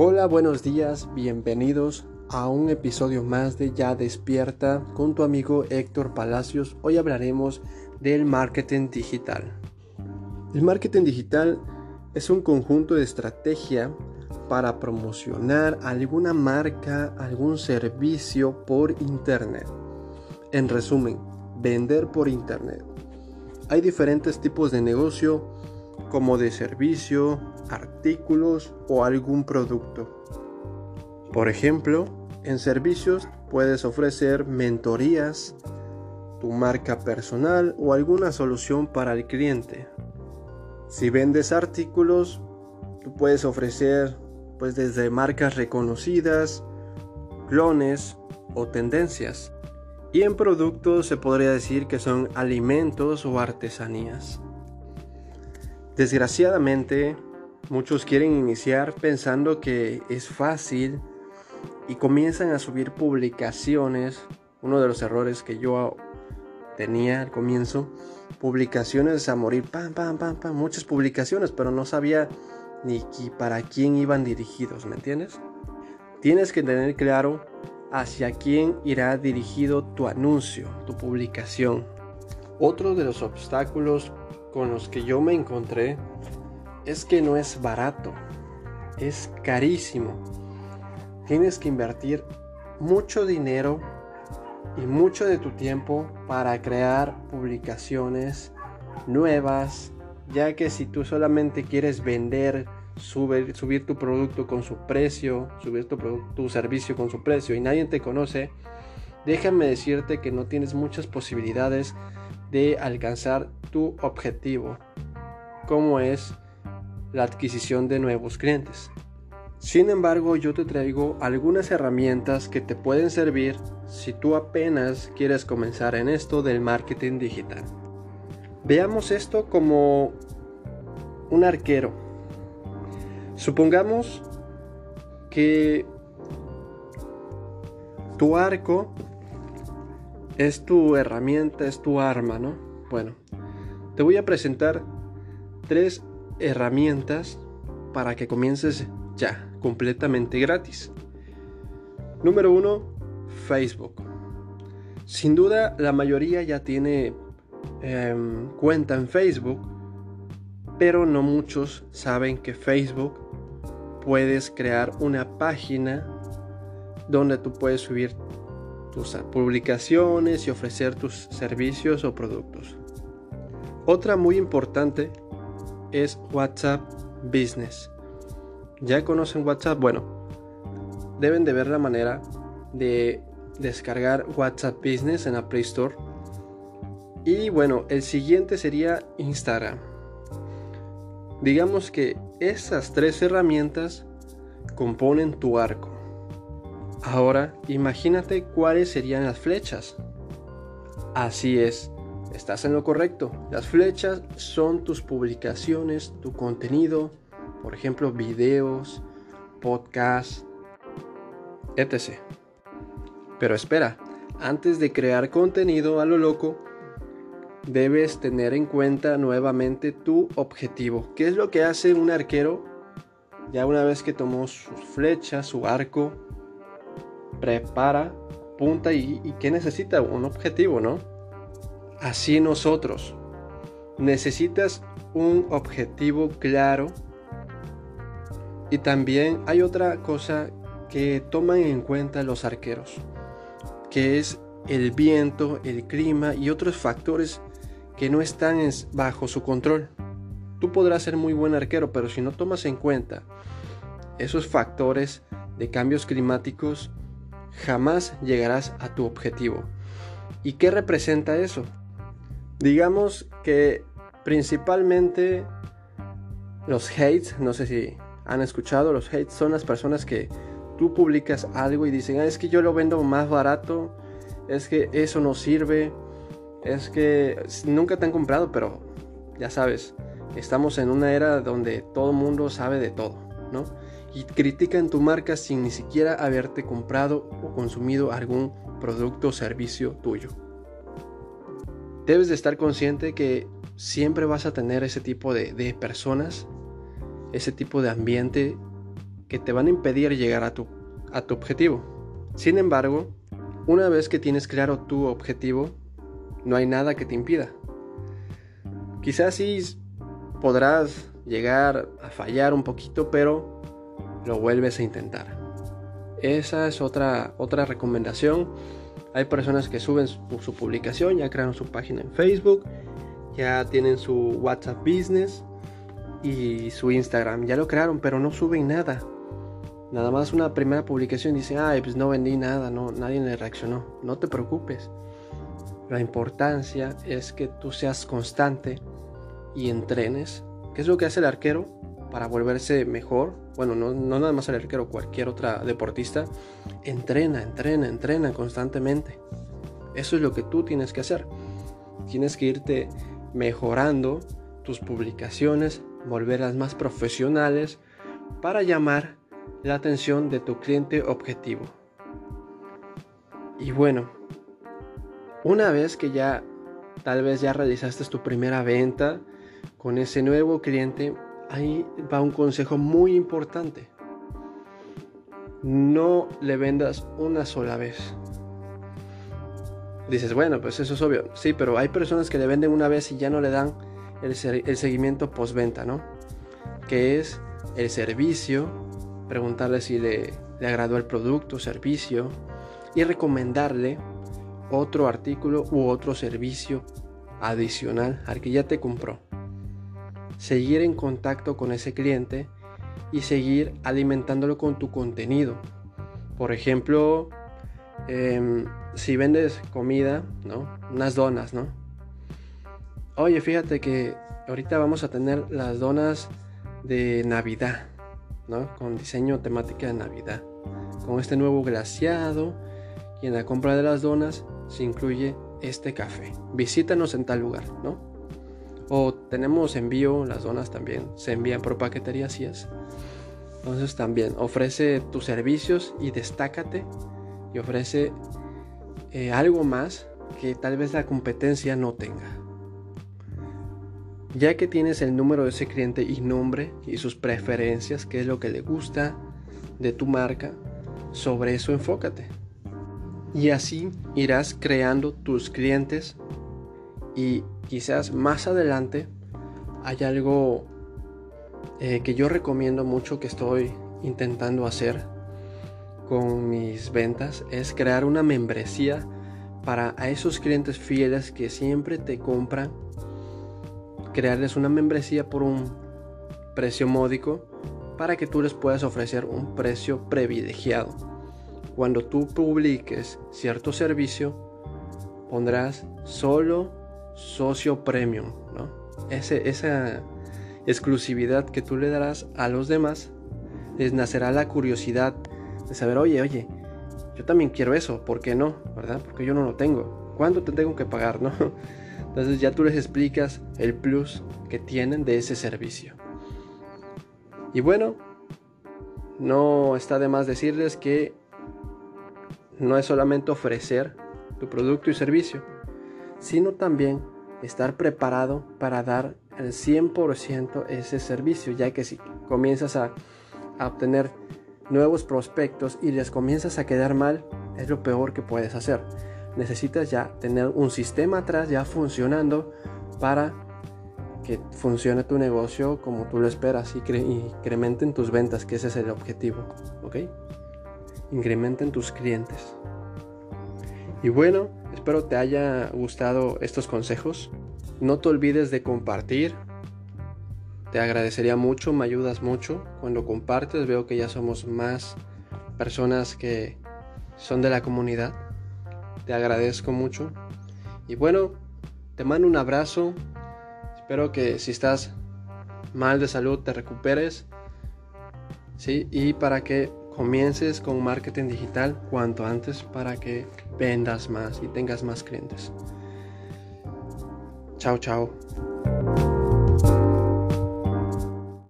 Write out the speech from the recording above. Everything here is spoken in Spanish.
Hola, buenos días, bienvenidos a un episodio más de Ya Despierta con tu amigo Héctor Palacios. Hoy hablaremos del marketing digital. El marketing digital es un conjunto de estrategia para promocionar alguna marca, algún servicio por Internet. En resumen, vender por Internet. Hay diferentes tipos de negocio como de servicio, artículos o algún producto. Por ejemplo, en servicios puedes ofrecer mentorías, tu marca personal o alguna solución para el cliente. Si vendes artículos, tú puedes ofrecer pues desde marcas reconocidas, clones o tendencias. Y en productos se podría decir que son alimentos o artesanías. Desgraciadamente, muchos quieren iniciar pensando que es fácil y comienzan a subir publicaciones. Uno de los errores que yo tenía al comienzo, publicaciones a morir, pam, pam, pam, pam, muchas publicaciones, pero no sabía ni para quién iban dirigidos, ¿me entiendes? Tienes que tener claro hacia quién irá dirigido tu anuncio, tu publicación. Otro de los obstáculos con los que yo me encontré es que no es barato, es carísimo. Tienes que invertir mucho dinero y mucho de tu tiempo para crear publicaciones nuevas, ya que si tú solamente quieres vender, subir, subir tu producto con su precio, subir tu, tu servicio con su precio y nadie te conoce, déjame decirte que no tienes muchas posibilidades de alcanzar tu objetivo, como es la adquisición de nuevos clientes. Sin embargo, yo te traigo algunas herramientas que te pueden servir si tú apenas quieres comenzar en esto del marketing digital. Veamos esto como un arquero. Supongamos que tu arco es tu herramienta, es tu arma, ¿no? Bueno, te voy a presentar tres herramientas para que comiences ya, completamente gratis. Número uno, Facebook. Sin duda, la mayoría ya tiene em, cuenta en Facebook, pero no muchos saben que Facebook puedes crear una página donde tú puedes subir tus publicaciones y ofrecer tus servicios o productos. Otra muy importante es WhatsApp Business. ¿Ya conocen WhatsApp? Bueno, deben de ver la manera de descargar WhatsApp Business en la Play Store. Y bueno, el siguiente sería Instagram. Digamos que esas tres herramientas componen tu arco. Ahora, imagínate cuáles serían las flechas. Así es, estás en lo correcto. Las flechas son tus publicaciones, tu contenido, por ejemplo, videos, podcasts, etc. Pero espera, antes de crear contenido a lo loco, debes tener en cuenta nuevamente tu objetivo. ¿Qué es lo que hace un arquero ya una vez que tomó sus flechas, su arco, prepara, punta y, y ¿qué necesita? Un objetivo, ¿no? Así nosotros. Necesitas un objetivo claro. Y también hay otra cosa que toman en cuenta los arqueros, que es el viento, el clima y otros factores que no están bajo su control. Tú podrás ser muy buen arquero, pero si no tomas en cuenta esos factores de cambios climáticos, jamás llegarás a tu objetivo. ¿Y qué representa eso? Digamos que principalmente los hates, no sé si han escuchado, los hates son las personas que tú publicas algo y dicen, ah, es que yo lo vendo más barato, es que eso no sirve, es que nunca te han comprado, pero ya sabes, estamos en una era donde todo el mundo sabe de todo, ¿no? Y critican tu marca sin ni siquiera haberte comprado o consumido algún producto o servicio tuyo. Debes de estar consciente que siempre vas a tener ese tipo de, personas, ese tipo de ambiente que te van a impedir llegar a tu, a tu objetivo. Sin embargo, una vez que tienes claro tu objetivo, no hay nada que te impida. Quizás sí podrás llegar a fallar un poquito, pero lo vuelves a intentar. Esa es otra, otra recomendación. Hay personas que suben su, publicación, ya crearon su página en Facebook, ya tienen su WhatsApp Business y su Instagram. Ya lo crearon, pero no suben nada. Nada más una primera publicación dice, ay, pues no vendí nada, no, nadie le reaccionó. No te preocupes. La importancia es que tú seas constante y entrenes. ¿Qué es lo que hace el arquero para volverse mejor? Bueno, no, no nada más el arquero, cualquier otra deportista. Entrena, entrena, entrena constantemente. Eso es lo que tú tienes que hacer. Tienes que irte mejorando tus publicaciones, volverlas más profesionales para llamar la atención de tu cliente objetivo. Y bueno, una vez que ya tal vez ya realizaste tu primera venta con ese nuevo cliente, ahí va un consejo muy importante. No le vendas una sola vez. Dices, bueno, pues eso es obvio. Sí, pero hay personas que le venden una vez y ya no le dan el, seguimiento postventa, ¿no? Que es el servicio, preguntarle si le, agradó el producto servicio y recomendarle otro artículo u otro servicio adicional al que ya te compró. Seguir en contacto con ese cliente y seguir alimentándolo con tu contenido. Por ejemplo, em, si vendes comida, ¿no? Unas donas, ¿no? Oye, fíjate que ahorita vamos a tener las donas de Navidad, ¿no? Con diseño temática de Navidad. Con este nuevo glaciado y en la compra de las donas se incluye este café. Visítanos en tal lugar, ¿no? O tenemos envío, las donas también se envían por paquetería, así es. Entonces también ofrece tus servicios y destácate y ofrece eh, algo más que tal vez la competencia no tenga. Ya que tienes el número de ese cliente y nombre y sus preferencias, qué es lo que le gusta de tu marca, sobre eso enfócate. Y así irás creando tus clientes y quizás más adelante hay algo eh, que yo recomiendo mucho que estoy intentando hacer con mis ventas es crear una membresía para a esos clientes fieles que siempre te compran. Crearles una membresía por un precio módico para que tú les puedas ofrecer un precio privilegiado. Cuando tú publiques cierto servicio, pondrás solo socio premium, ¿no? esa exclusividad que tú le darás a los demás, les nacerá la curiosidad de saber, oye, oye, yo también quiero eso, ¿por qué no? ¿Verdad? Porque yo no lo tengo. ¿Cuánto te tengo que pagar, no? Entonces ya tú les explicas el plus que tienen de ese servicio. Y bueno, no está de más decirles que no es solamente ofrecer tu producto y servicio, sino también estar preparado para dar el 100% ese servicio, ya que si comienzas a, obtener nuevos prospectos y les comienzas a quedar mal, es lo peor que puedes hacer. Necesitas ya tener un sistema atrás ya funcionando para que funcione tu negocio como tú lo esperas y, incrementen tus ventas, que ese es el objetivo. ¿Ok? incrementen tus clientes. Y bueno, espero te haya gustado estos consejos. No te olvides de compartir. Te agradecería mucho, me ayudas mucho. Cuando compartes veo que ya somos más personas que son de la comunidad. Te agradezco mucho. Y bueno, te mando un abrazo. Espero que si estás mal de salud te recuperes. ¿sí? Y para que comiences con marketing digital cuanto antes para que vendas más y tengas más clientes. Chao, chao.